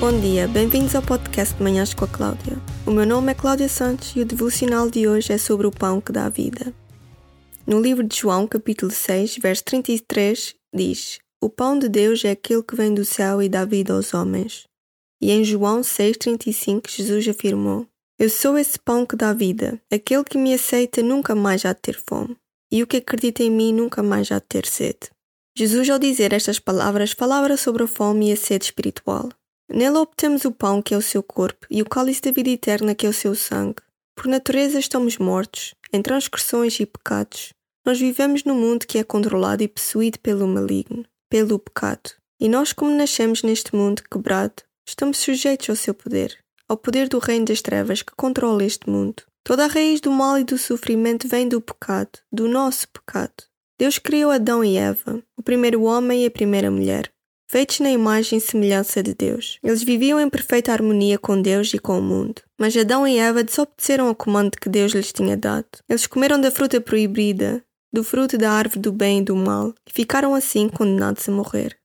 Bom dia, bem-vindos ao podcast de Manhãs com a Cláudia. O meu nome é Cláudia Santos e o devocional de hoje é sobre o pão que dá vida. No livro de João, capítulo 6, verso 33, diz: O pão de Deus é aquele que vem do céu e dá vida aos homens. E em João 6,35, Jesus afirmou: Eu sou esse pão que dá vida. Aquele que me aceita nunca mais há de ter fome, e o que acredita em mim nunca mais há de ter sede. Jesus, ao dizer estas palavras, falava sobre a fome e a sede espiritual. Nele obtemos o pão, que é o seu corpo, e o cálice da vida eterna, que é o seu sangue. Por natureza estamos mortos, em transgressões e pecados. Nós vivemos num mundo que é controlado e possuído pelo maligno, pelo pecado. E nós, como nascemos neste mundo quebrado, estamos sujeitos ao seu poder, ao poder do reino das trevas que controla este mundo. Toda a raiz do mal e do sofrimento vem do pecado, do nosso pecado. Deus criou Adão e Eva, o primeiro homem e a primeira mulher feitos na imagem e semelhança de Deus. Eles viviam em perfeita harmonia com Deus e com o mundo. Mas Adão e Eva desobedeceram ao comando que Deus lhes tinha dado. Eles comeram da fruta proibida, do fruto da árvore do bem e do mal, e ficaram assim condenados a morrer.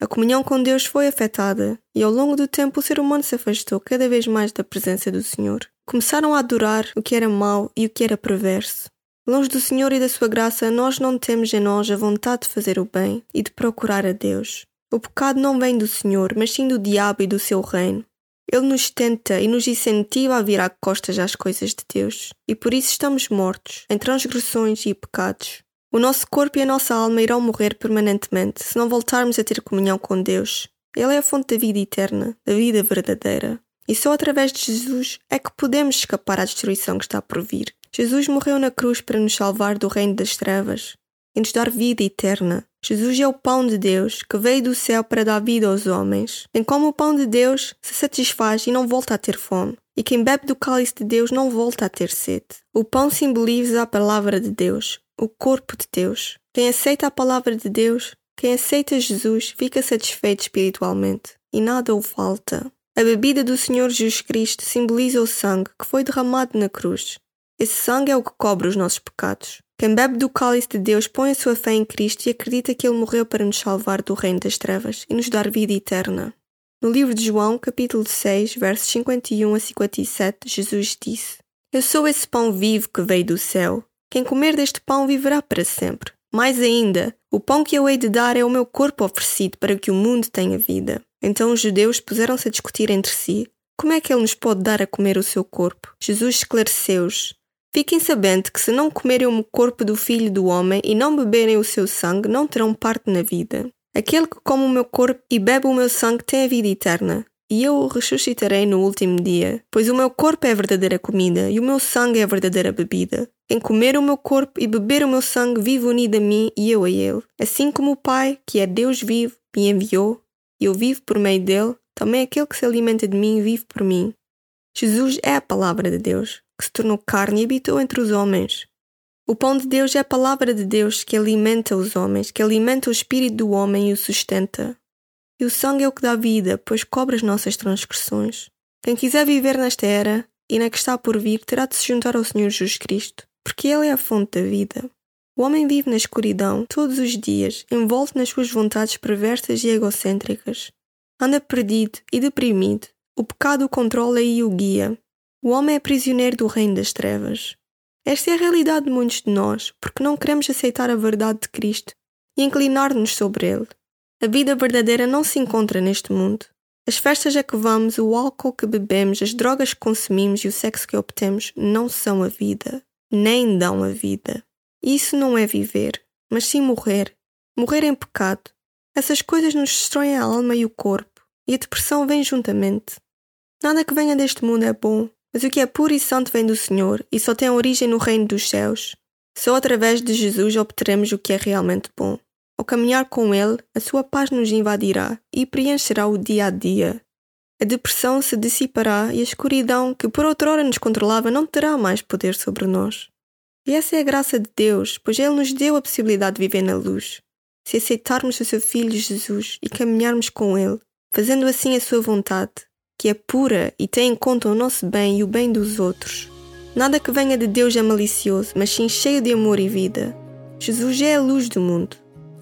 A comunhão com Deus foi afetada, e ao longo do tempo o ser humano se afastou cada vez mais da presença do Senhor. Começaram a adorar o que era mau e o que era perverso. Longe do Senhor e da sua graça, nós não temos em nós a vontade de fazer o bem e de procurar a Deus. O pecado não vem do Senhor, mas sim do diabo e do seu reino. Ele nos tenta e nos incentiva a virar costas às coisas de Deus, e por isso estamos mortos, em transgressões e pecados. O nosso corpo e a nossa alma irão morrer permanentemente se não voltarmos a ter comunhão com Deus. Ele é a fonte da vida eterna, da vida verdadeira. E só através de Jesus é que podemos escapar à destruição que está por vir. Jesus morreu na cruz para nos salvar do reino das trevas e nos dar vida eterna. Jesus é o pão de Deus que veio do céu para dar vida aos homens. Quem come o pão de Deus se satisfaz e não volta a ter fome. E quem bebe do cálice de Deus não volta a ter sede. O pão simboliza a palavra de Deus, o corpo de Deus. Quem aceita a palavra de Deus, quem aceita Jesus, fica satisfeito espiritualmente e nada o falta. A bebida do Senhor Jesus Cristo simboliza o sangue que foi derramado na cruz. Esse sangue é o que cobre os nossos pecados. Quem bebe do cálice de Deus põe a sua fé em Cristo e acredita que Ele morreu para nos salvar do reino das trevas e nos dar vida eterna. No livro de João, capítulo 6, versos 51 a 57, Jesus disse: Eu sou esse pão vivo que veio do céu. Quem comer deste pão viverá para sempre. Mais ainda, o pão que eu hei de dar é o meu corpo oferecido para que o mundo tenha vida. Então os judeus puseram-se a discutir entre si: Como é que ele nos pode dar a comer o seu corpo? Jesus esclareceu-os: Fiquem sabendo que se não comerem o corpo do Filho do Homem e não beberem o seu sangue, não terão parte na vida. Aquele que come o meu corpo e bebe o meu sangue tem a vida eterna, e eu o ressuscitarei no último dia. Pois o meu corpo é a verdadeira comida e o meu sangue é a verdadeira bebida. Quem comer o meu corpo e beber o meu sangue vive unido a mim e eu a ele. Assim como o Pai, que é Deus vivo, me enviou, e eu vivo por meio dele, também aquele que se alimenta de mim vive por mim. Jesus é a palavra de Deus que se tornou carne e habitou entre os homens. O pão de Deus é a palavra de Deus que alimenta os homens, que alimenta o espírito do homem e o sustenta. E o sangue é o que dá vida, pois cobre as nossas transgressões. Quem quiser viver nesta era e na que está por vir terá de se juntar ao Senhor Jesus Cristo, porque Ele é a fonte da vida. O homem vive na escuridão todos os dias, envolto nas suas vontades perversas e egocêntricas. Anda perdido e deprimido. O pecado o controla e o guia, o homem é prisioneiro do reino das trevas. Esta é a realidade de muitos de nós, porque não queremos aceitar a verdade de Cristo e inclinar-nos sobre ele. A vida verdadeira não se encontra neste mundo. As festas a que vamos, o álcool que bebemos, as drogas que consumimos e o sexo que obtemos não são a vida, nem dão a vida. Isso não é viver, mas sim morrer. Morrer em pecado. Essas coisas nos destroem a alma e o corpo, e a depressão vem juntamente. Nada que venha deste mundo é bom, mas o que é puro e santo vem do Senhor e só tem origem no reino dos céus. Só através de Jesus obteremos o que é realmente bom. Ao caminhar com Ele, a sua paz nos invadirá e preencherá o dia a dia. A depressão se dissipará e a escuridão, que por outrora nos controlava, não terá mais poder sobre nós. E essa é a graça de Deus, pois Ele nos deu a possibilidade de viver na luz. Se aceitarmos o seu Filho Jesus e caminharmos com Ele, fazendo assim a sua vontade, que é pura e tem em conta o nosso bem e o bem dos outros. Nada que venha de Deus é malicioso, mas sim cheio de amor e vida. Jesus é a luz do mundo,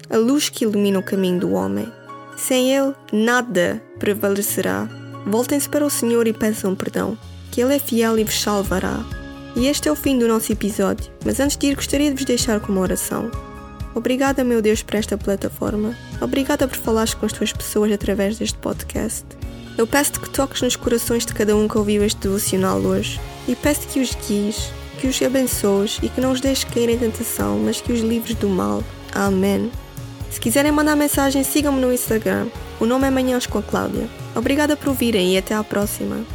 a luz que ilumina o caminho do homem. Sem Ele, nada prevalecerá. Voltem-se para o Senhor e peçam perdão, que Ele é fiel e vos salvará. E este é o fim do nosso episódio, mas antes de ir, gostaria de vos deixar com uma oração. Obrigada, meu Deus, por esta plataforma. Obrigada por falares com as tuas pessoas através deste podcast. Eu peço-te que toques nos corações de cada um que ouviu este devocional hoje e peço-te que os guies, que os abençoes e que não os deixes cair em tentação, mas que os livres do mal. Amém. Se quiserem mandar mensagem, sigam-me no Instagram. O nome é Manhãs com a Cláudia. Obrigada por ouvirem e até à próxima.